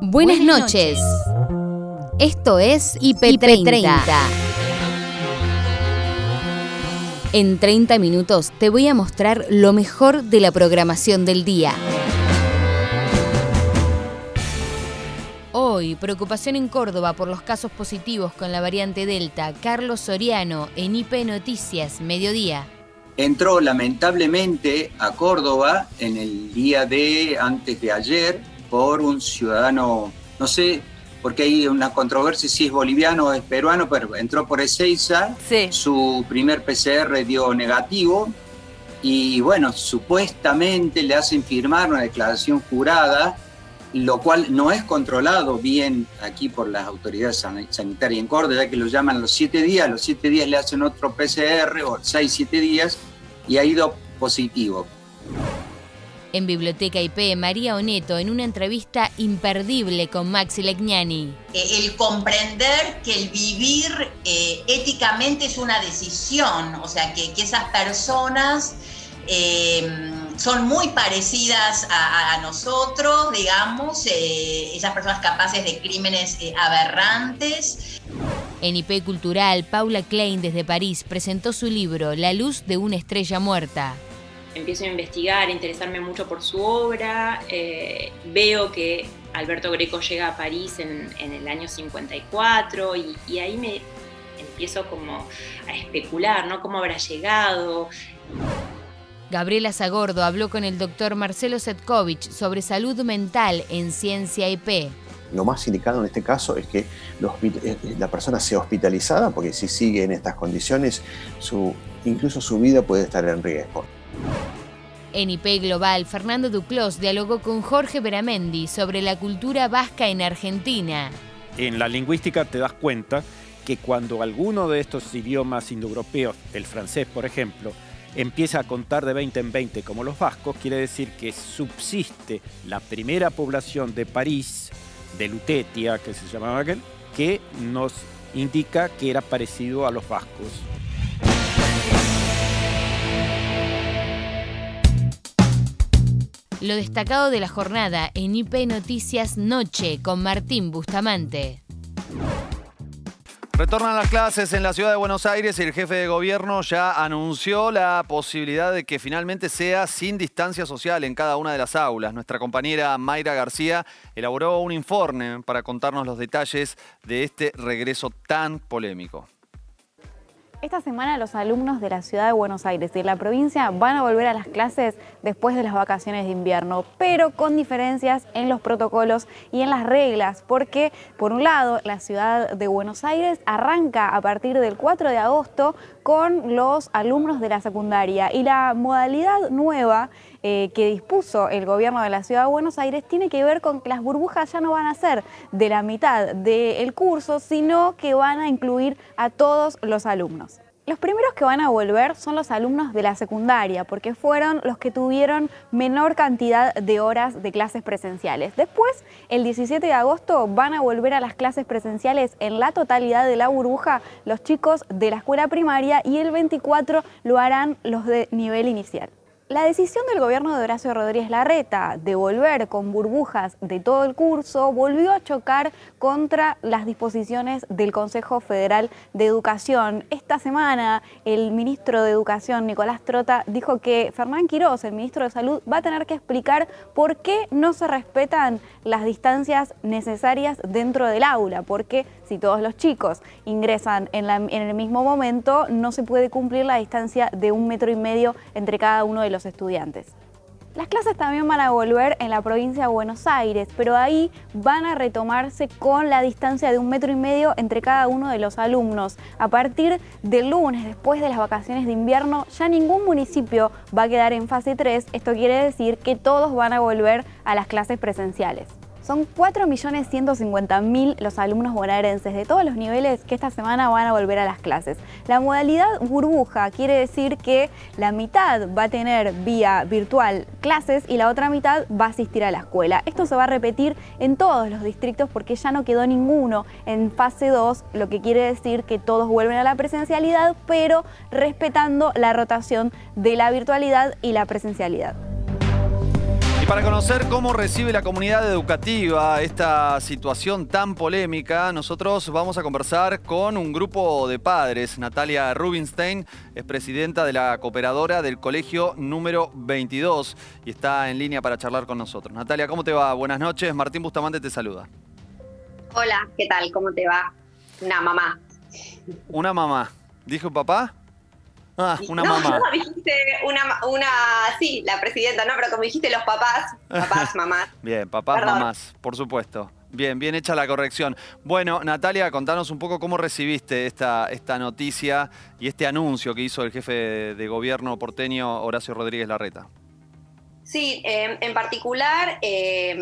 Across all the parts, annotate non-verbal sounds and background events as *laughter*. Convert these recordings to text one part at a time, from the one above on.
Buenas noches. Esto es IP30. En 30 minutos te voy a mostrar lo mejor de la programación del día. Hoy, preocupación en Córdoba por los casos positivos con la variante Delta. Carlos Soriano en IP Noticias, mediodía. Entró lamentablemente a Córdoba en el día de antes de ayer por un ciudadano, no sé, porque hay una controversia si es boliviano o es peruano, pero entró por Ezeiza, su primer PCR dio negativo y bueno, supuestamente le hacen firmar una declaración jurada, lo cual no es controlado bien aquí por las autoridades sanitarias en Córdoba, ya que lo llaman los siete días, los siete días le hacen otro PCR o seis, siete días y ha ido positivo. En Biblioteca IP, María Oneto en una entrevista imperdible con Maxi Legnani. Eh, el comprender que el vivir eh, éticamente es una decisión, o sea, que, esas personas eh, son muy parecidas a, nosotros, digamos, esas personas capaces de crímenes aberrantes. En IP Cultural, Paula Klein desde París presentó su libro La luz de una estrella muerta empiezo a investigar, a interesarme mucho por su obra, eh, veo que Alberto Greco llega a París en, el año 54 y, ahí me empiezo como a especular, ¿no? ¿Cómo habrá llegado? Gabriela Zagordo habló con el doctor Marcelo Setkovich sobre salud mental en Ciencia IP. Lo más indicado en este caso es que eh, la persona sea hospitalizada, porque si sigue en estas condiciones, su, incluso su vida puede estar en riesgo. En IP Global, Fernando Duclos dialogó con Jorge Beramendi sobre la cultura vasca en Argentina. En la lingüística te das cuenta que cuando alguno de estos idiomas indoeuropeos, el francés por ejemplo, empieza a contar de 20 en 20 como los vascos, quiere decir que subsiste la primera población de París, de Lutetia, que se llamaba aquel, que nos indica que era parecido a los vascos. Lo destacado de la jornada en IP Noticias Noche con Martín Bustamante. Retornan las clases en la ciudad de Buenos Aires y el jefe de gobierno ya anunció la posibilidad de que finalmente sea sin distancia social en cada una de las aulas. Nuestra compañera Mayra García elaboró un informe para contarnos los detalles de este regreso tan polémico. Esta semana los alumnos de la ciudad de Buenos Aires y de la provincia van a volver a las clases después de las vacaciones de invierno, pero con diferencias en los protocolos y en las reglas, porque por un lado la ciudad de Buenos Aires arranca a partir del 4 de agosto con los alumnos de la secundaria y la modalidad nueva eh, que dispuso el gobierno de la Ciudad de Buenos Aires tiene que ver con que las burbujas ya no van a ser de la mitad del curso, sino que van a incluir a todos los alumnos. Los primeros que van a volver son los alumnos de la secundaria, porque fueron los que tuvieron menor cantidad de horas de clases presenciales. Después, el 17 de agosto, van a volver a las clases presenciales en la totalidad de la burbuja los chicos de la escuela primaria y el 24 lo harán los de nivel inicial. La decisión del gobierno de Horacio Rodríguez Larreta de volver con burbujas de todo el curso volvió a chocar contra las disposiciones del Consejo Federal de Educación. Esta semana el ministro de Educación, Nicolás Trota, dijo que Fernán Quiroz, el ministro de Salud, va a tener que explicar por qué no se respetan las distancias necesarias dentro del aula, porque si todos los chicos ingresan en, el mismo momento, no se puede cumplir la distancia de un metro y medio entre cada uno de los estudiantes. Las clases también van a volver en la provincia de Buenos Aires, pero ahí van a retomarse con la distancia de un metro y medio entre cada uno de los alumnos. A partir del lunes, después de las vacaciones de invierno, ya ningún municipio va a quedar en fase 3. Esto quiere decir que todos van a volver a las clases presenciales. Son 4.150.000 los alumnos bonaerenses de todos los niveles que esta semana van a volver a las clases. La modalidad burbuja quiere decir que la mitad va a tener vía virtual clases y la otra mitad va a asistir a la escuela. Esto se va a repetir en todos los distritos porque ya no quedó ninguno en fase 2, lo que quiere decir que todos vuelven a la presencialidad, pero respetando la rotación de la virtualidad y la presencialidad. Para conocer cómo recibe la comunidad educativa esta situación tan polémica, nosotros vamos a conversar con un grupo de padres. Natalia Rubinstein es presidenta de la cooperadora del colegio número 22 y está en línea para charlar con nosotros. Natalia, ¿cómo te va? Buenas noches. Martín Bustamante te saluda. Hola, ¿qué tal? ¿Cómo te va? Una mamá. Una mamá. ¿Dijo papá? Ah, una no, mamá. No, dijiste una, una, sí, la presidenta, no, pero como dijiste los papás, papás, *laughs* mamás. Bien, papás, Perdón. mamás, por supuesto. Bien, bien hecha la corrección. Bueno, Natalia, contanos un poco cómo recibiste esta, esta noticia y este anuncio que hizo el jefe de, de gobierno porteño Horacio Rodríguez Larreta. Sí, eh, en particular eh,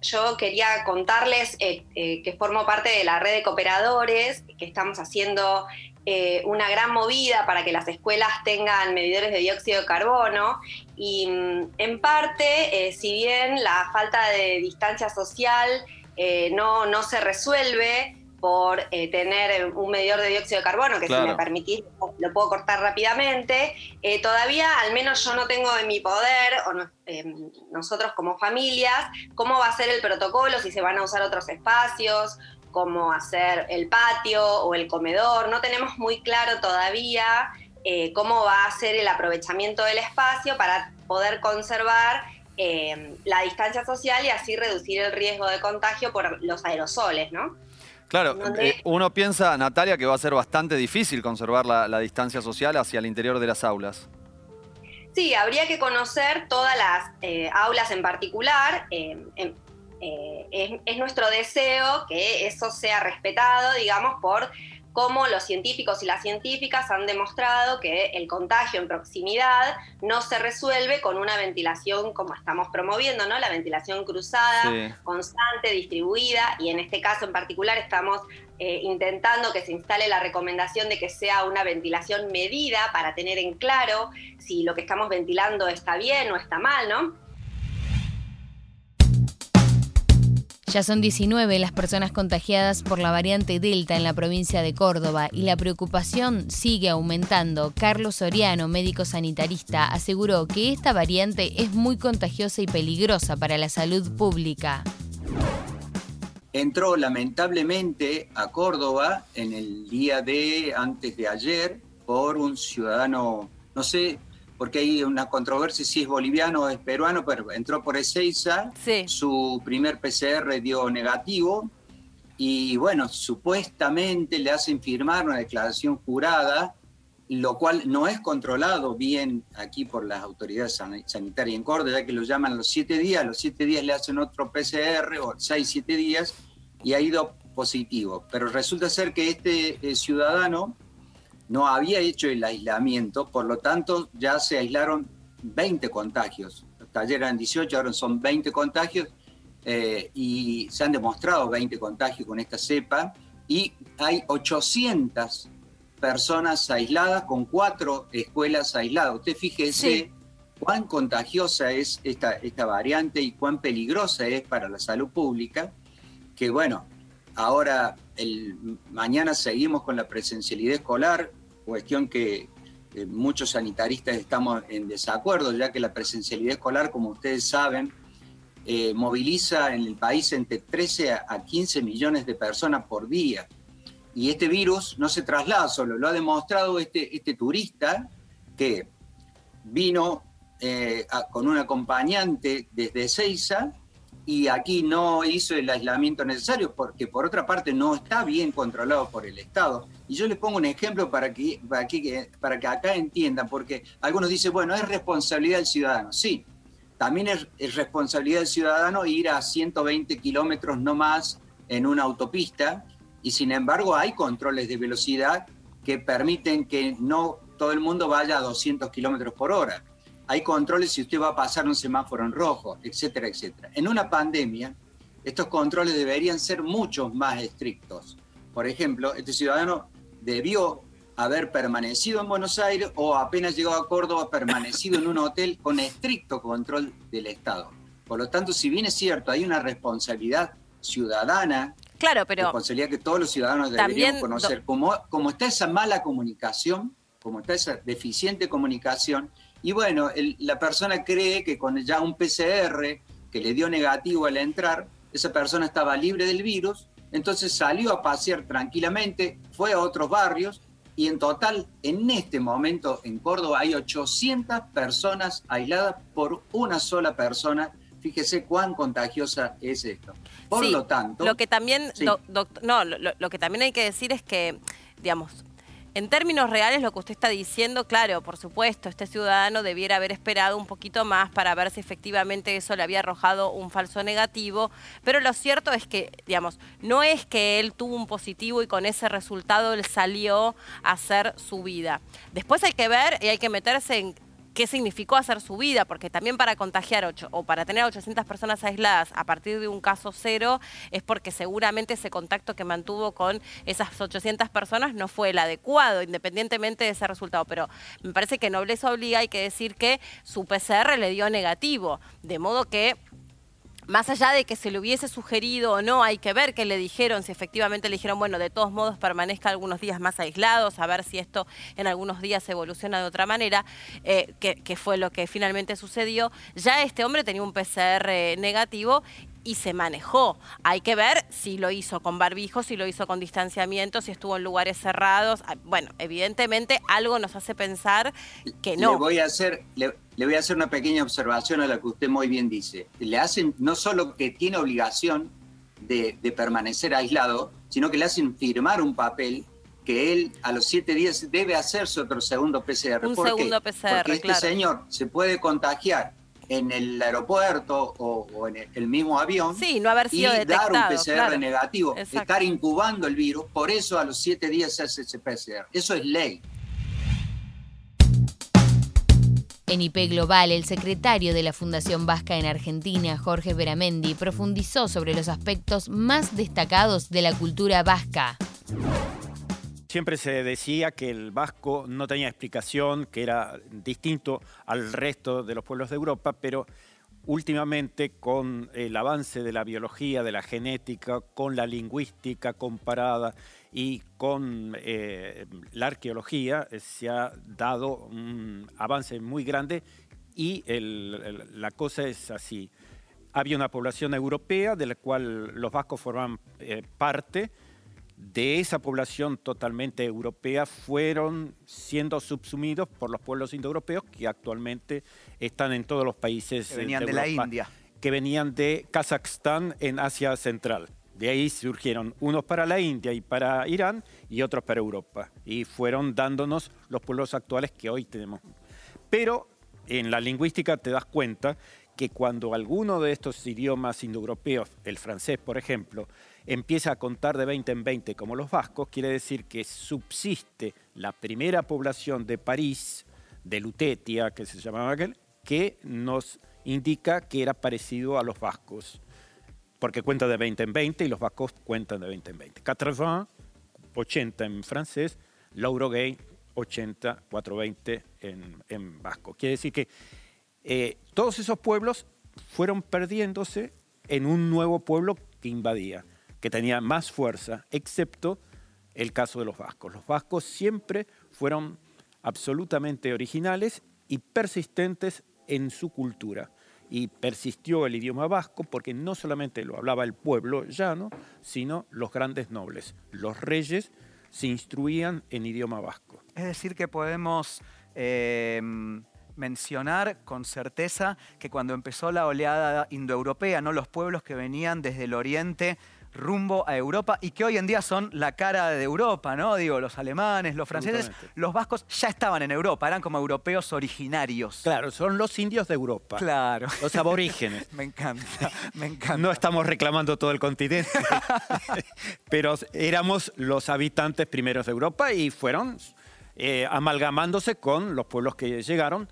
yo quería contarles eh, eh, que formo parte de la red de cooperadores, que estamos haciendo eh, una gran movida para que las escuelas tengan medidores de dióxido de carbono y mm, en parte, eh, si bien la falta de distancia social eh, no, no se resuelve por tener un medidor de dióxido de carbono, que Claro. si me permitís lo puedo cortar rápidamente, todavía al menos yo no tengo en mi poder, o no- nosotros como familias, cómo va a ser el protocolo, si se van a usar otros espacios, cómo hacer el patio o el comedor. No tenemos muy claro todavía eh, cómo va a ser el aprovechamiento del espacio para poder conservar eh, la distancia social y así reducir el riesgo de contagio por los aerosoles, ¿no? Claro, eh, uno piensa, Natalia, que va a ser bastante difícil conservar la, la distancia social hacia el interior de las aulas. Sí, habría que conocer todas las eh, aulas en particular. eh, eh, es, es nuestro deseo que eso sea respetado, digamos, por cómo los científicos y las científicas han demostrado que el contagio en proximidad no se resuelve con una ventilación como estamos promoviendo, ¿no? La ventilación cruzada, Sí. constante, distribuida, y en este caso en particular estamos eh, intentando que se instale la recomendación de que sea una ventilación medida para tener en claro si lo que estamos ventilando está bien o está mal, ¿no? Ya son 19 las personas contagiadas por la variante Delta en la provincia de Córdoba y la preocupación sigue aumentando. Carlos Soriano, médico sanitarista, aseguró que esta variante es muy contagiosa y peligrosa para la salud pública. entró lamentablemente a Córdoba en el día de antes de ayer por un ciudadano, no sé, porque hay una controversia si es boliviano o es peruano, pero entró por Ezeiza, Sí. su primer PCR dio negativo y bueno, supuestamente le hacen firmar una declaración jurada, lo cual no es controlado bien aquí por las autoridades san- sanitarias en Córdoba, ya que lo llaman a los siete días, los siete días le hacen otro PCR o seis, siete días y ha ido positivo. Pero resulta ser que este eh, ciudadano no había hecho el aislamiento, por lo tanto ya se aislaron 20 contagios. Hasta ayer eran 18, ahora son 20 contagios eh, y se han demostrado 20 contagios con esta cepa y hay 800 personas aisladas con cuatro escuelas aisladas. Usted fíjese Sí. cuán contagiosa es esta, esta variante y cuán peligrosa es para la salud pública, que bueno, ahora el, mañana seguimos con la presencialidad escolar, cuestión que eh, muchos sanitaristas estamos en desacuerdo, ya que la presencialidad escolar, como ustedes saben, eh, moviliza en el país entre 13 a a 15 millones de personas por día. Y este virus no se traslada solo, lo ha demostrado este, este turista que vino eh, con un acompañante desde Seiza y aquí no hizo el aislamiento necesario porque por otra parte no está bien controlado por el Estado. Y yo les pongo un ejemplo para que, para que, para que acá entiendan, porque algunos dicen, bueno, es responsabilidad del ciudadano. Sí, también es, es responsabilidad del ciudadano ir a 120 kilómetros no más en una autopista y sin embargo hay controles de velocidad que permiten que no todo el mundo vaya a 200 kilómetros por hora. Hay controles si usted va a pasar un semáforo en rojo, etcétera, etcétera. En una pandemia, estos controles deberían ser mucho más estrictos. Por ejemplo, este ciudadano debió haber permanecido en Buenos Aires o apenas llegado a Córdoba, permanecido en un hotel con estricto control del Estado. Por lo tanto, si bien es cierto, hay una responsabilidad ciudadana, Claro, pero responsabilidad que todos los ciudadanos deberíamos conocer. Como, como está esa mala comunicación, como está esa deficiente comunicación, Y bueno, la persona cree que con ya un PCR que le dio negativo al entrar, esa persona estaba libre del virus, entonces salió a pasear tranquilamente, fue a otros barrios y en total, en este momento en Córdoba hay 800 personas aisladas por una sola persona. Fíjese cuán contagiosa es esto. Por lo tanto... Lo que también, no, lo que también hay que decir es que, digamos, en términos reales, lo que usted está diciendo, claro, por supuesto, este ciudadano debiera haber esperado un poquito más para ver si efectivamente eso le había arrojado un falso negativo, pero lo cierto es que, digamos, no es que él tuvo un positivo y con ese resultado él salió a hacer su vida. Después hay que ver y hay que meterse en qué significó hacer su vida, porque también para contagiar o para tener 800 personas aisladas a partir de un caso cero es porque seguramente ese contacto que mantuvo con esas 800 personas no fue el adecuado, independientemente de ese resultado. Pero me parece que nobleza obliga, hay que decir que su PCR le dio negativo, de modo que más allá de que se le hubiese sugerido o no, hay que ver qué le dijeron, si efectivamente le dijeron, bueno, de todos modos permanezca algunos días más aislados, a ver si esto en algunos días evoluciona de otra manera, eh, que, fue lo que finalmente sucedió. Ya este hombre tenía un PCR negativo y se manejó. Hay que ver si lo hizo con barbijo, si lo hizo con distanciamiento, si estuvo en lugares cerrados. Ah, bueno, evidentemente algo nos hace pensar que no. Le voy a hacer, le, voy a hacer una pequeña observación a lo que usted muy bien dice. Le hacen no solo que tiene obligación de, permanecer aislado, sino que le hacen firmar un papel que él a los siete días debe hacerse otro segundo PCR. Un segundo PCR, Porque este señor se puede contagiar en el aeropuerto o, en el mismo avión sí, no haber sido y dar un PCR negativo, estar incubando el virus, por eso a los siete días se hace ese PCR. Eso es ley. En IP Global, el secretario de la Fundación Vasca en Argentina, Jorge Beramendi, profundizó sobre los aspectos más destacados de la cultura vasca. Siempre se decía que el vasco no tenía explicación, que era distinto al resto de los pueblos de Europa, pero últimamente con el avance de la biología, de la genética, con la lingüística comparada y con eh, la arqueología, eh, se ha dado un avance muy grande y la cosa es así. Había una población europea de la cual los vascos forman eh, parte, de esa población totalmente europea fueron siendo subsumidos por los pueblos indoeuropeos que actualmente están en todos los países que venían de, la India que venían de Kazajstán en Asia Central. De ahí surgieron unos para la India y para Irán y otros para Europa. Y fueron dándonos los pueblos actuales que hoy tenemos. Pero en la lingüística te das cuenta que cuando alguno de estos idiomas indoeuropeos, el francés por ejemplo, empieza a contar de 20 en 20 como los vascos, quiere decir que subsiste la primera población de París, de Lutetia, que se llamaba aquel, que nos indica que era parecido a los vascos, porque cuenta de 20 en 20 y los vascos cuentan de 20 en 20. 80, 80 en francés, gay 80, 420 en, en vasco. Quiere decir que eh, todos esos pueblos fueron perdiéndose en un nuevo pueblo que invadía que tenía más fuerza, excepto el caso de los vascos. Los vascos siempre fueron absolutamente originales y persistentes en su cultura. Y persistió el idioma vasco porque no solamente lo hablaba el pueblo llano, sino los grandes nobles. Los reyes se instruían en idioma vasco. Es decir, que podemos eh, mencionar con certeza que cuando empezó la oleada indoeuropea, ¿no? los pueblos que venían desde el oriente rumbo a Europa y que hoy en día son la cara de Europa, ¿no? Digo, los alemanes, los franceses, los vascos ya estaban en Europa, eran como europeos originarios. Claro, son los indios de Europa. Claro. Los aborígenes. *laughs* me encanta, me encanta. No estamos reclamando todo el continente, *laughs* pero éramos los habitantes primeros de Europa y fueron eh, amalgamándose con los pueblos que llegaron.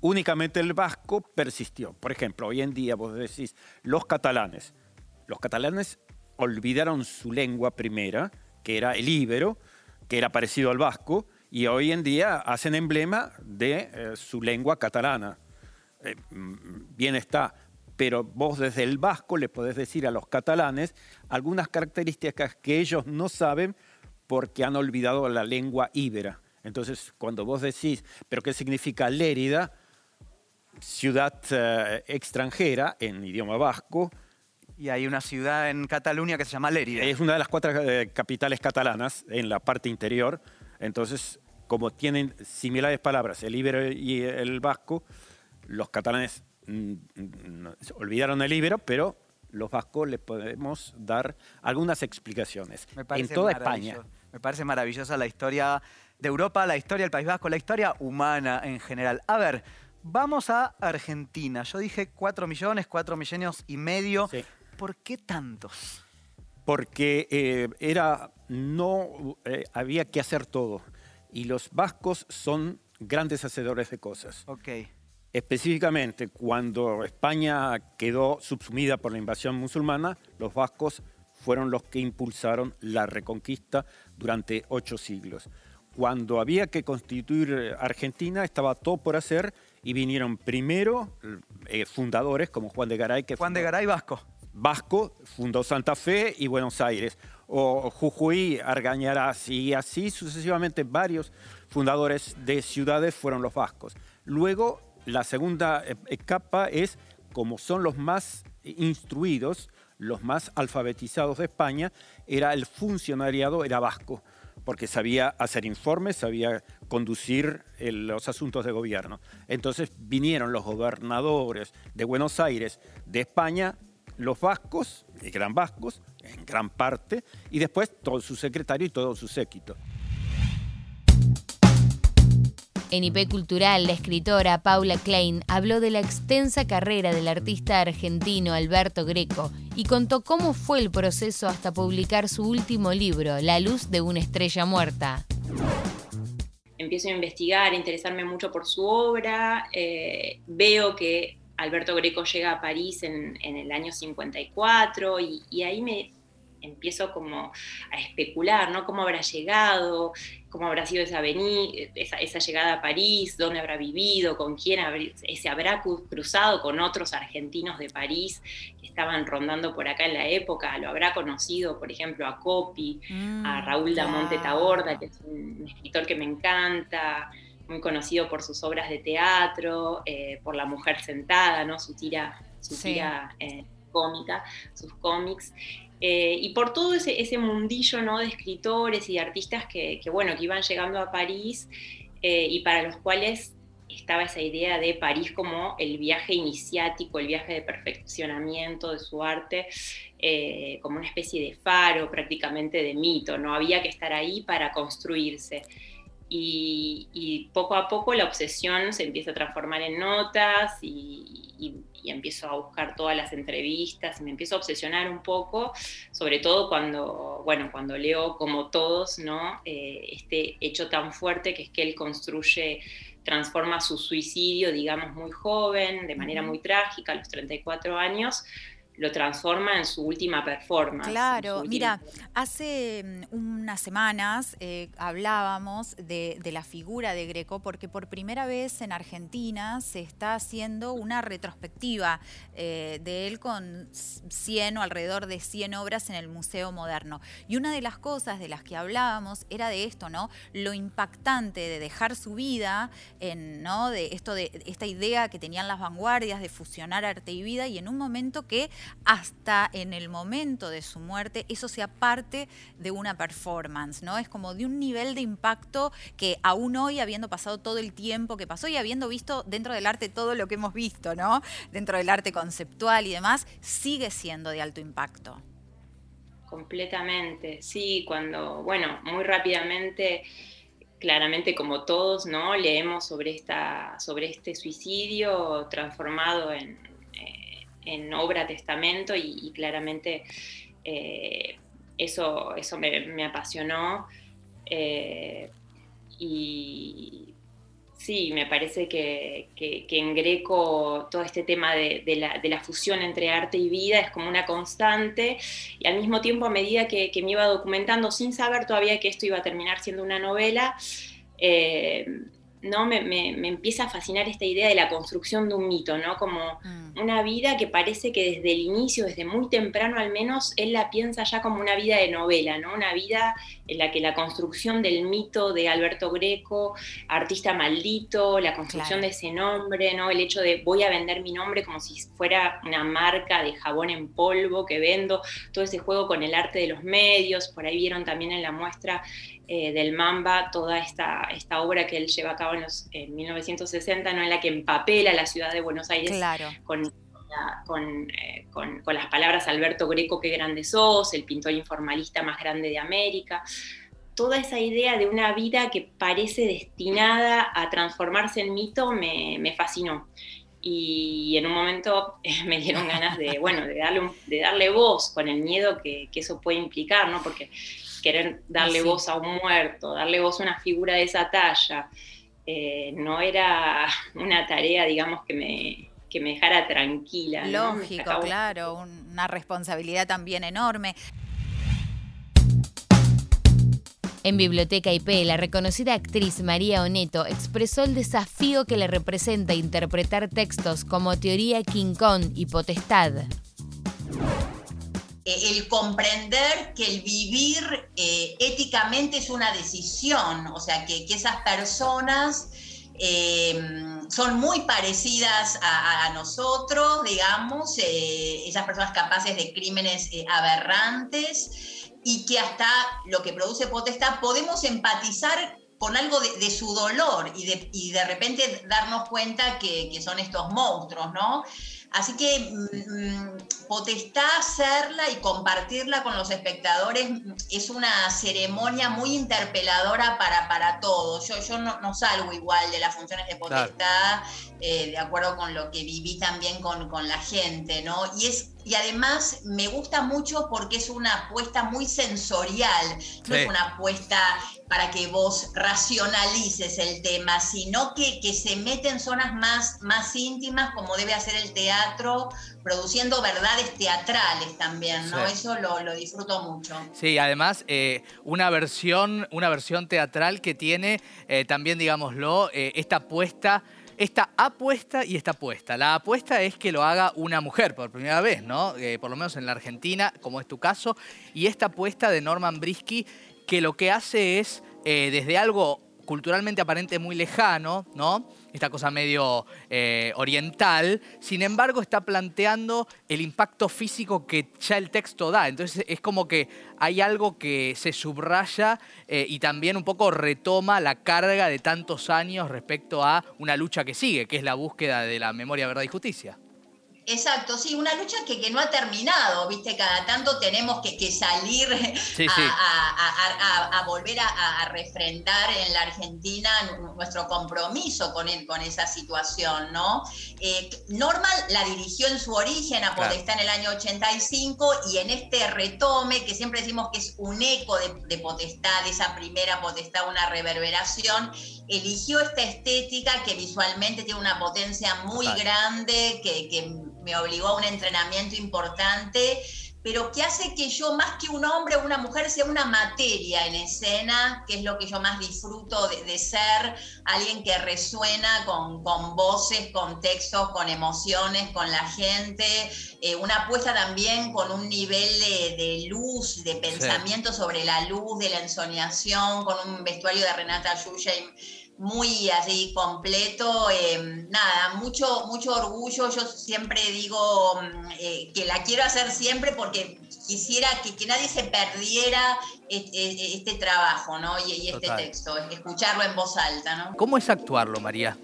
Únicamente el vasco persistió. Por ejemplo, hoy en día vos decís, los catalanes. Los catalanes olvidaron su lengua primera, que era el íbero, que era parecido al vasco, y hoy en día hacen emblema de eh, su lengua catalana. Eh, mm, bien está, pero vos desde el vasco le podés decir a los catalanes algunas características que ellos no saben porque han olvidado la lengua íbera. Entonces, cuando vos decís, ¿pero qué significa Lérida? ciudad eh, extranjera en idioma vasco. Y hay una ciudad en Cataluña que se llama Lérida. Es una de las cuatro eh, capitales catalanas en la parte interior. Entonces, como tienen similares palabras, el íbero y el vasco, los catalanes mm, mm, olvidaron el íbero, pero los vascos les podemos dar algunas explicaciones. en toda España. Me parece maravillosa la historia de Europa, la historia del País Vasco, la historia humana en general. A ver, vamos a Argentina. Yo dije 4 millones, 4 millones y medio. ¿Por qué tantos? Porque eh, era, no eh, había que hacer todo. Y los vascos son grandes hacedores de cosas. Ok. Específicamente, cuando España quedó subsumida por la invasión musulmana, los vascos fueron los que impulsaron la reconquista durante ocho siglos. Cuando había que constituir Argentina, estaba todo por hacer y vinieron primero eh, fundadores como Juan de Garay. Que Juan de Garay Vasco. Vasco fundó Santa Fe y Buenos Aires, o Jujuy, Argañarás, y así sucesivamente varios fundadores de ciudades fueron los vascos. Luego la segunda capa es, como son los más instruidos, los más alfabetizados de España, era el funcionariado, era vasco, porque sabía hacer informes, sabía conducir los asuntos de gobierno. Entonces vinieron los gobernadores de Buenos Aires, de España, los vascos, y gran vascos, en gran parte, y después todo su secretario y todo su séquito. En IP Cultural, la escritora Paula Klein habló de la extensa carrera del artista argentino Alberto Greco y contó cómo fue el proceso hasta publicar su último libro, La luz de una estrella muerta. Empiezo a investigar, a interesarme mucho por su obra, eh, veo que Alberto Greco llega a París en, el año 54 y, y ahí me, empiezo como a especular, ¿no? ¿Cómo habrá llegado? ¿Cómo habrá sido esa, esa, llegada a París? ¿Dónde habrá vivido? ¿Con quién se habrá cruzado con otros argentinos de París que estaban rondando por acá en la época? ¿Lo habrá conocido, por ejemplo, a Coppi, a mm, Raúl Damonte Taborda, que es un escritor que me encanta? Muy conocido por sus obras de teatro, eh, por La Mujer Sentada, ¿no? su tira, su tira eh, cómica, sus cómics. Eh, y por todo ese, mundillo ¿no? de escritores y de artistas que, bueno, que iban llegando a París eh, y para los cuales estaba esa idea de París como el viaje iniciático, el viaje de perfeccionamiento de su arte, eh, como una especie de faro prácticamente de mito, no había que estar ahí para construirse. Y, poco a poco la obsesión se empieza a transformar en notas y, y empiezo a buscar todas las entrevistas y me empiezo a obsesionar un poco, sobre todo cuando, bueno, cuando leo como todos, ¿no? Eh, este hecho tan fuerte que es que él construye, transforma su suicidio, digamos, muy joven, de manera muy trágica, a los 34 años, lo transforma en su última performance. Claro, mira, hace mm, unas semanas eh, hablábamos de, la figura de Greco porque por primera vez en Argentina se está haciendo una retrospectiva eh, de él con 100 o alrededor de 100 obras en el Museo Moderno. Y una de las cosas de las que hablábamos era de esto, ¿no? Lo impactante de dejar su vida en, ¿no? De esto de esta idea que tenían las vanguardias de fusionar arte y vida y en un momento que hasta en el momento de su muerte eso sea parte de una performance, ¿no? Es como de un nivel de impacto que aún hoy, habiendo pasado todo el tiempo que pasó y habiendo visto dentro del arte todo lo que hemos visto, ¿no? Dentro del arte conceptual y demás, sigue siendo de alto impacto. Completamente, sí, cuando, bueno, muy rápidamente claramente como todos, ¿no? Leemos sobre, esta, sobre este suicidio transformado en, en obra testamento y, claramente eh, eso, eso me, apasionó. Eh, y sí, me parece que, en Greco todo este tema de, la, fusión entre arte y vida es como una constante y al mismo tiempo a medida que, me iba documentando sin saber todavía que esto iba a terminar siendo una novela, eh, ¿no? Me, empieza a fascinar esta idea de la construcción de un mito, ¿no? Como mm. una vida que parece que desde el inicio, desde muy temprano al menos, él la piensa ya como una vida de novela, ¿no? Una vida en la que la construcción del mito de Alberto Greco, artista maldito, la construcción de ese nombre, ¿no? El hecho de voy a vender mi nombre como si fuera una marca de jabón en polvo que vendo, todo ese juego con el arte de los medios, por ahí vieron también en la muestra eh, del Mamba, toda esta, esta obra que él lleva a cabo en, los, 1960, ¿no? en la que empapela la ciudad de Buenos Aires con, eh, con, con, las palabras Alberto Greco, qué grande sos, el pintor informalista más grande de América. Toda esa idea de una vida que parece destinada a transformarse en mito me, me fascinó y en un momento *laughs* me dieron ganas de, bueno, de darle, de darle voz con el miedo que, que, eso puede implicar, ¿no? Porque querer darle voz a un muerto, darle voz a una figura de esa talla, eh, no era *laughs* una tarea, digamos, que me, que me dejara tranquila. Lógico, claro, una responsabilidad también enorme. En Biblioteca IP, la reconocida actriz María Oneto expresó el desafío que le representa interpretar textos como Teoría King Kong y Potestad. Eh, el comprender que el vivir eh, éticamente es una decisión, o sea, que, esas personas eh, son muy parecidas a, nosotros, digamos, esas personas capaces de crímenes aberrantes y que hasta lo que produce potestad podemos empatizar con algo de, su dolor y de, y de, repente darnos cuenta que, que son estos monstruos, ¿no? Así que mm, potestad hacerla y compartirla con los espectadores es una ceremonia muy interpeladora para, para todos. Yo, yo no, salgo igual de las funciones de potestad, eh, de acuerdo con lo que viví también con, con la gente, ¿no? Y es y además me gusta mucho porque es una apuesta muy sensorial, no es una apuesta para que vos racionalices el tema, sino que, que, se mete en zonas más, más íntimas como debe hacer el teatro, produciendo verdades teatrales también, ¿no? Eso lo, lo, disfruto mucho. Sí, además eh, una, versión, una versión teatral que tiene eh, también, digámoslo, eh, esta apuesta esta apuesta y esta apuesta. La apuesta es que lo haga una mujer por primera vez, ¿no? Eh, por lo menos en la Argentina, como es tu caso. Y esta apuesta de Norman Brisky, que lo que hace es, eh, desde algo culturalmente aparente muy lejano, ¿no? Esta cosa medio eh, oriental, sin embargo está planteando el impacto físico que ya el texto da. Entonces es como que hay algo que se subraya eh, y también un poco retoma la carga de tantos años respecto a una lucha que sigue, que es la búsqueda de la memoria, verdad y justicia. Exacto, sí, una lucha que, que, no ha terminado, ¿viste? Cada tanto tenemos que, que salir *laughs* a, volver a, refrendar en la Argentina nuestro compromiso con, con esa situación, ¿no? Eh, Normal la dirigió en su origen a Potestad en el año 85 y en este retome, que siempre decimos que es un eco de, de Potestad, esa primera Potestad, una reverberación, eligió esta estética que visualmente tiene una potencia muy grande, que, que me obligó a un entrenamiento importante, pero que hace que yo, más que un hombre o una mujer, sea una materia en escena, que es lo que yo más disfruto de, ser, alguien que resuena con, con, voces, con textos, con emociones, con la gente, eh, una apuesta también con un nivel de, luz, de pensamiento sobre la luz, de la ensoñación, con un vestuario de Renata Yuya muy así completo. Em, nada, mucho, mucho orgullo. Yo siempre digo mm, eh, que la quiero hacer siempre porque quisiera que, que nadie se perdiera este, este trabajo ¿no? y, este texto, escucharlo en voz alta. ¿no? ¿Cómo es actuarlo, María?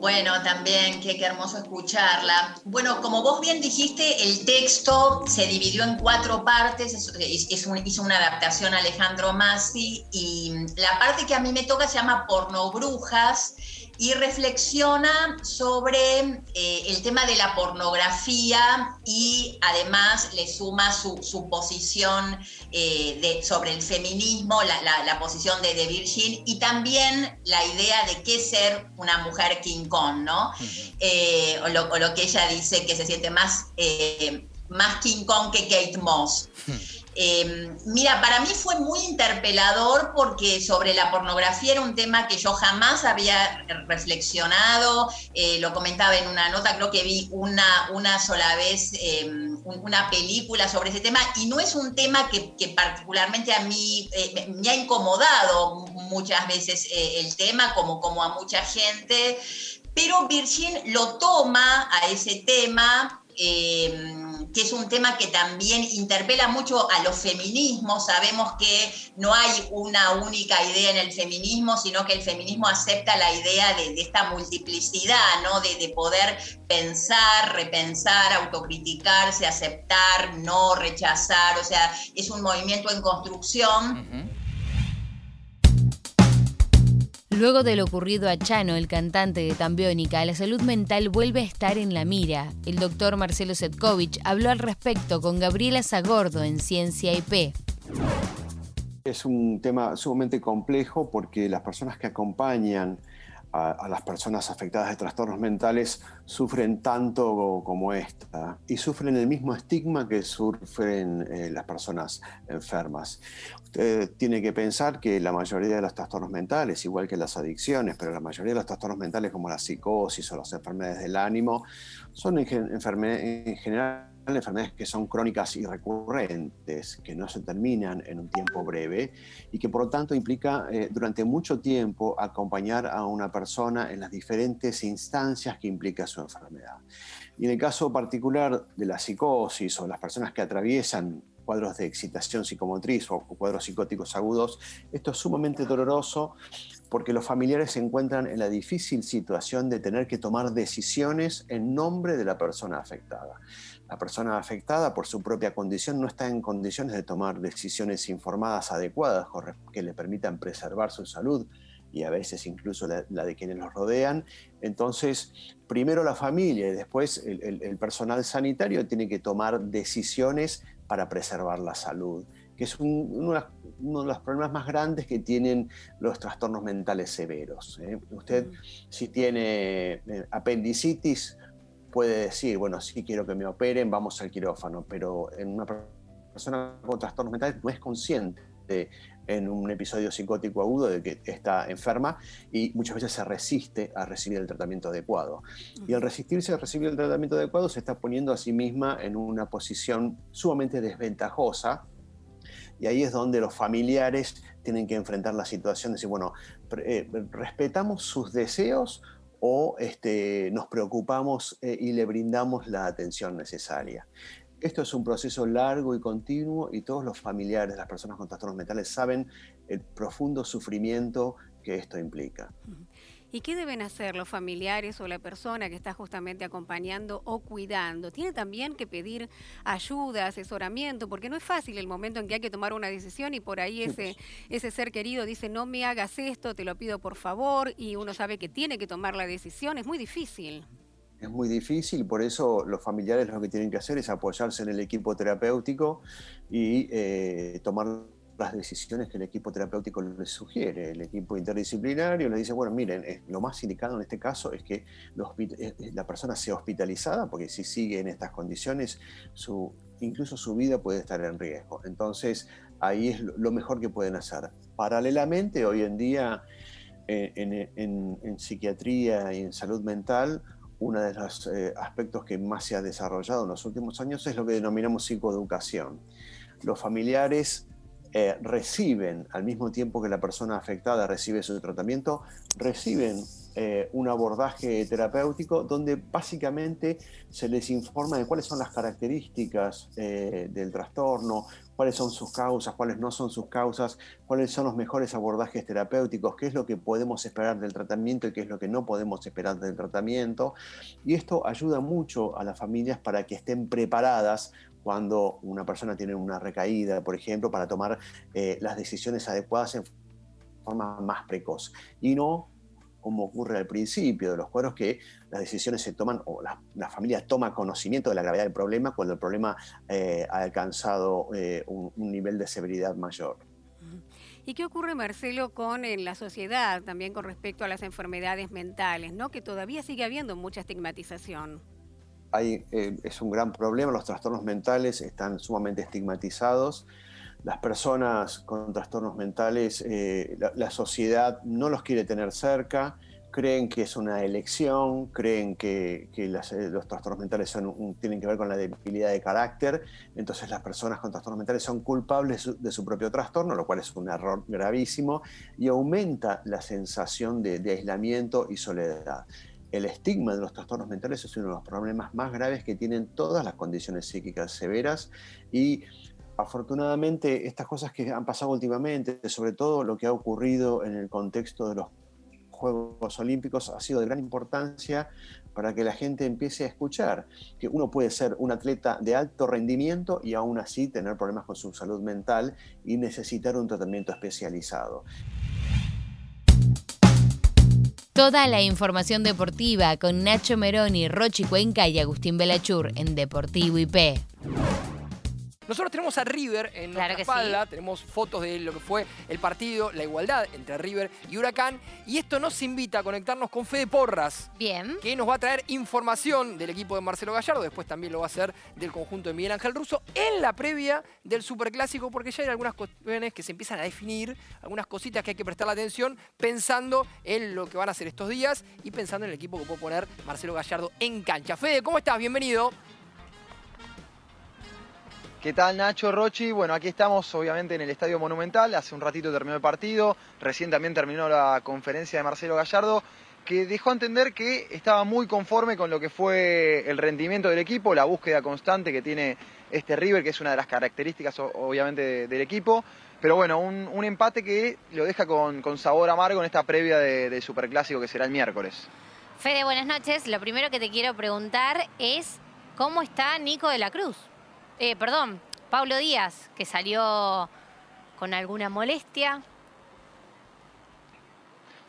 Bueno, también, qué, hermoso escucharla. Bueno, como vos bien dijiste, el texto se dividió en cuatro partes, hizo una adaptación Alejandro Massi y la parte que a mí me toca se llama Porno Brujas y reflexiona sobre eh, el tema de la pornografía y además le suma su, posición eh, sobre el feminismo, la, posición de, de, Virgin y también la idea de qué ser una mujer King Kong, ¿no? Eh, o, lo, que ella dice que se siente más más King Kong que Kate Moss. Em, mira, para mí fue muy interpelador porque sobre la pornografía era un tema que yo jamás había reflexionado, eh, lo comentaba en una nota, creo que vi una, una sola vez em, una película sobre ese tema y no es un tema que, particularmente a mí eh, me ha incomodado muchas veces eh, el tema, como, como a mucha gente, pero Virgin lo toma a ese tema Em, que es un tema que también interpela mucho a los feminismos. Sabemos que no hay una única idea en el feminismo, sino que el feminismo acepta la idea de, esta multiplicidad, ¿no? De, poder pensar, repensar, autocriticarse, aceptar, no rechazar. O sea, es un movimiento en construcción. Luego de lo ocurrido a Chano, el cantante de Tambiónica, la salud mental vuelve a estar en la mira. El doctor Marcelo Setkovich habló al respecto con Gabriela Zagordo en Ciencia IP. Es un tema sumamente complejo porque las personas que acompañan a, las personas afectadas de trastornos mentales sufren tanto como esta y sufren el mismo estigma que sufren eh, las personas enfermas. Usted tiene que pensar que la mayoría de los trastornos mentales, igual que las adicciones, pero la mayoría de los trastornos mentales como la psicosis o las enfermedades del ánimo, son en, en general enfermedades que son crónicas y recurrentes, que no se terminan en un tiempo breve y que por lo tanto implica eh, durante mucho tiempo acompañar a una persona en las diferentes instancias que implica su enfermedad. Y en el caso particular de la psicosis o las personas que atraviesan cuadros de excitación psicomotriz o cuadros psicóticos agudos, esto es sumamente doloroso porque los familiares se encuentran en la difícil situación de tener que tomar decisiones en nombre de la persona afectada. La persona afectada por su propia condición no está en condiciones de tomar decisiones informadas adecuadas que le permitan preservar su salud y a veces incluso la, de quienes los rodean. Entonces, primero la familia y después el, personal sanitario tiene que tomar decisiones para preservar la salud, que es uno, de los problemas más grandes que tienen los trastornos mentales severos. ¿eh? Usted, si tiene eh, apendicitis, puede decir, bueno, sí quiero que me operen, vamos al quirófano, pero en una persona con trastornos mentales no es consciente en un episodio psicótico agudo de que está enferma y muchas veces se resiste a recibir el tratamiento adecuado. Y al resistirse a recibir el tratamiento adecuado se está poniendo a sí misma en una posición sumamente desventajosa y ahí es donde los familiares tienen que enfrentar la situación de decir, bueno, eh, respetamos sus deseos o este, nos preocupamos eh, y le brindamos la atención necesaria. Esto es un proceso largo y continuo y todos los familiares las personas con trastornos mentales saben el profundo sufrimiento que esto implica. ¿Y qué deben hacer los familiares o la persona que está justamente acompañando o cuidando? Tiene también que pedir ayuda, asesoramiento, porque no es fácil el momento en que hay que tomar una decisión y por ahí ese, ese ser querido dice, no me hagas esto, te lo pido por favor, y uno sabe que tiene que tomar la decisión, es muy difícil. Es muy difícil, por eso los familiares lo que tienen que hacer es apoyarse en el equipo terapéutico y eh, tomar las decisiones que el equipo terapéutico les sugiere. El equipo interdisciplinario les dice, bueno, miren, lo más indicado en este caso es que la persona sea hospitalizada, porque si sigue en estas condiciones, su, incluso su vida puede estar en riesgo. Entonces, ahí es lo mejor que pueden hacer. Paralelamente, hoy en día, eh, en, psiquiatría y en salud mental, uno de los eh, aspectos que más se ha desarrollado en los últimos años es lo que denominamos psicoeducación. Los familiares eh, reciben, al mismo tiempo que la persona afectada recibe su tratamiento, reciben eh, un abordaje terapéutico donde básicamente se les informa de cuáles son las características eh, del trastorno, cuáles son sus causas, cuáles no son sus causas, cuáles son los mejores abordajes terapéuticos, qué es lo que podemos esperar del tratamiento y qué es lo que no podemos esperar del tratamiento. Y esto ayuda mucho a las familias para que estén preparadas cuando una persona tiene una recaída, por ejemplo, para tomar eh, las decisiones adecuadas en forma más precoz y no como ocurre al principio de los cuadros, que las decisiones se toman o la, familia toma conocimiento de la gravedad del problema cuando el problema eh, ha alcanzado eh, un, nivel de severidad mayor. ¿Y qué ocurre, Marcelo, con en la sociedad, también con respecto a las enfermedades mentales, ¿no? que todavía sigue habiendo mucha estigmatización? Hay, eh, es un gran problema, los trastornos mentales están sumamente estigmatizados. Las personas con trastornos mentales, eh, la, sociedad no los quiere tener cerca, creen que es una elección, creen que, que eh, los trastornos mentales son tienen que ver con la debilidad de carácter, entonces las personas con trastornos mentales son culpables de su propio trastorno, lo cual es un error gravísimo y aumenta la sensación de, de aislamiento y soledad. El estigma de los trastornos mentales es uno de los problemas más graves que tienen todas las condiciones psíquicas severas y afortunadamente estas cosas que han pasado últimamente, sobre todo lo que ha ocurrido en el contexto de los Juegos Olímpicos ha sido de gran importancia para que la gente empiece a escuchar que uno puede ser un atleta de alto rendimiento y aún así tener problemas con su salud mental y necesitar un tratamiento especializado. Toda la información deportiva con Nacho Meroni, Rochi Cuenca y Agustín Belachur en Deportivo IP. Nosotros tenemos a River en nuestra espalda, tenemos fotos de lo que fue el partido, la igualdad entre River y Huracán, y esto nos invita a conectarnos con Fede Porras. Bien. Que nos va a traer información del equipo de Marcelo Gallardo, después también lo va a hacer del conjunto de Miguel Ángel Russo, en la previa del Superclásico, porque ya hay algunas cuestiones que se empiezan a definir, algunas cositas que hay que prestar atención, pensando en lo que van a hacer estos días y pensando en el equipo que puede poner Marcelo Gallardo en cancha. Fede, ¿cómo estás? Bienvenido. ¿Qué tal Nacho Rochi? Bueno, aquí estamos obviamente en el Estadio Monumental, hace un ratito terminó el partido, recién también terminó la conferencia de Marcelo Gallardo, que dejó entender que estaba muy conforme con lo que fue el rendimiento del equipo, la búsqueda constante que tiene este River, que es una de las características obviamente del equipo, pero bueno, un, empate que lo deja con, sabor amargo en esta previa del de Superclásico que será el miércoles. Fede, buenas noches. Lo primero que te quiero preguntar es, ¿cómo está Nico de la Cruz? Eh, perdón, Pablo Díaz, que salió con alguna molestia.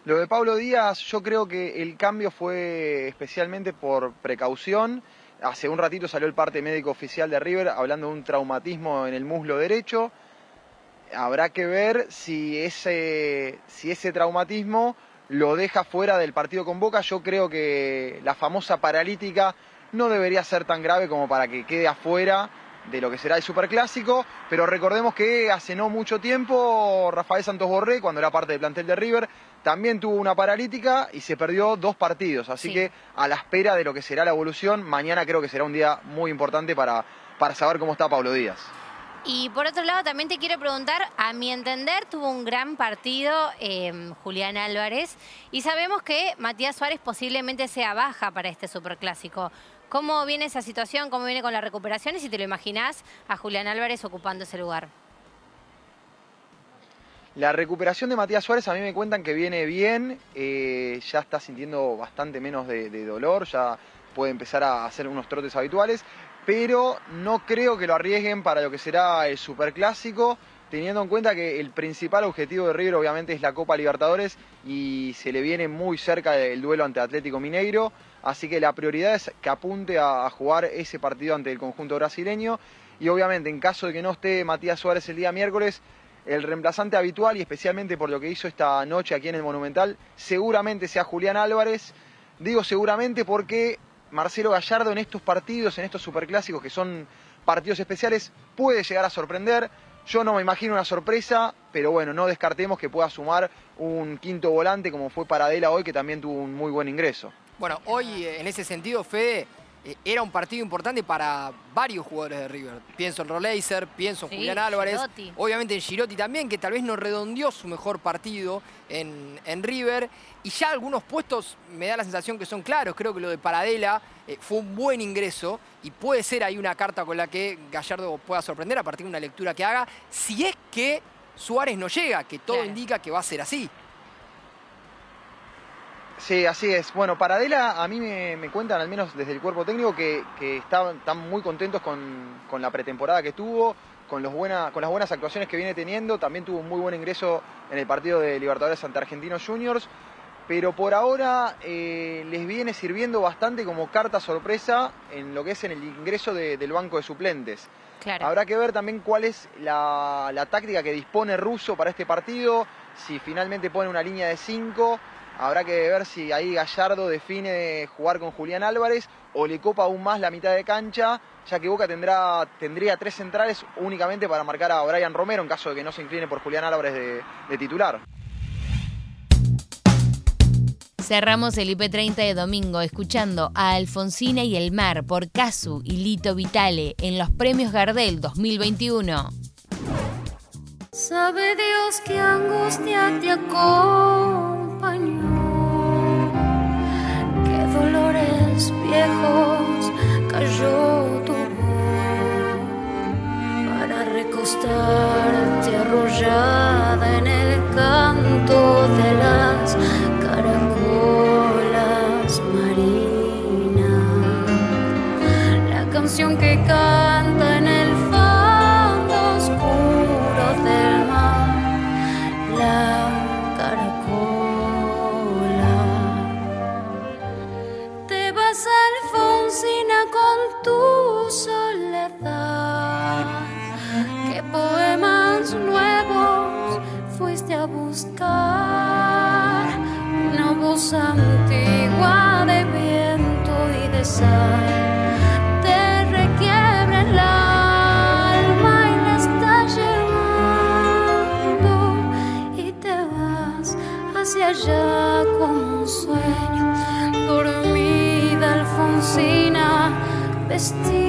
Lo de Pablo Díaz, yo creo que el cambio fue especialmente por precaución. Hace un ratito salió el parte médico oficial de River hablando de un traumatismo en el muslo derecho. Habrá que ver si ese, si ese traumatismo lo deja fuera del partido con Boca. Yo creo que la famosa paralítica no debería ser tan grave como para que quede afuera de lo que será el Superclásico, pero recordemos que hace no mucho tiempo Rafael Santos Borré, cuando era parte del plantel de River, también tuvo una paralítica y se perdió dos partidos, así que a la espera de lo que será la evolución, mañana creo que será un día muy importante para, para saber cómo está Pablo Díaz. Y por otro lado, también te quiero preguntar, a mi entender tuvo un gran partido em, Julián Álvarez y sabemos que Matías Suárez posiblemente sea baja para este superclásico. ¿Cómo viene esa situación? ¿Cómo viene con la recuperación? Y si te lo imaginás a Julián Álvarez ocupando ese lugar. La recuperación de Matías Suárez a mí me cuentan que viene bien, eh, ya está sintiendo bastante menos de, dolor, ya puede empezar a hacer unos trotes habituales, pero no creo que lo arriesguen para lo que será el Superclásico, teniendo en cuenta que el principal objetivo de River obviamente es la Copa Libertadores y se le viene muy cerca el duelo ante Atlético Mineiro. Así que la prioridad es que apunte a, jugar ese partido ante el conjunto brasileño. Y obviamente, en caso de que no esté Matías Suárez el día miércoles, el reemplazante habitual, y especialmente por lo que hizo esta noche aquí en el Monumental, seguramente sea Julián Álvarez. Digo seguramente porque Marcelo Gallardo en estos partidos, en estos superclásicos que son partidos especiales, puede llegar a sorprender. Yo no me imagino una sorpresa, pero bueno, no descartemos que pueda sumar un quinto volante como fue Paradela hoy, que también tuvo un muy buen ingreso. Bueno, hoy eh, en ese sentido, Fede, eh, era un partido importante para varios jugadores de River. Pienso en Roleiser, pienso en Julián Álvarez, obviamente en Girotti también, que tal vez no redondeó su mejor partido en, River. Y ya algunos puestos me da la sensación que son claros. Creo que lo de Paradela eh, fue un buen ingreso y puede ser ahí una carta con la que Gallardo pueda sorprender a partir de una lectura que haga, si es que Suárez no llega, que todo indica que va a ser así. Sí, así es. Bueno, Paradela a mí me, cuentan, al menos desde el cuerpo técnico, que, están, muy contentos con, la pretemporada que tuvo, con, los con las buenas actuaciones que viene teniendo. También tuvo un muy buen ingreso en el partido de Libertadores ante Argentinos Juniors. Pero por ahora eh, les viene sirviendo bastante como carta sorpresa en lo que es en el ingreso del banco de suplentes. Habrá que ver también cuál es la, la táctica que dispone Russo para este partido, si finalmente pone una línea de 5 Habrá que ver si ahí Gallardo define jugar con Julián Álvarez o le copa aún más la mitad de cancha, ya que Boca tendrá, tendría tres centrales únicamente para marcar a Brian Romero en caso de que no se incline por Julián Álvarez de, titular. Cerramos el IP30 de domingo escuchando a Alfonsina y el Mar por Casu y Lito Vitale en los premios Gardel 2021. Sabe Dios que angustia te acompañó, viejos cayó tu voz para recostarte arrollada en el canto de las caracolas marinas. La canción que canta antigua de viento y de sal. Te requiebra el alma y la está llevando y te vas hacia allá como un sueño. Dormida Alfonsina vestida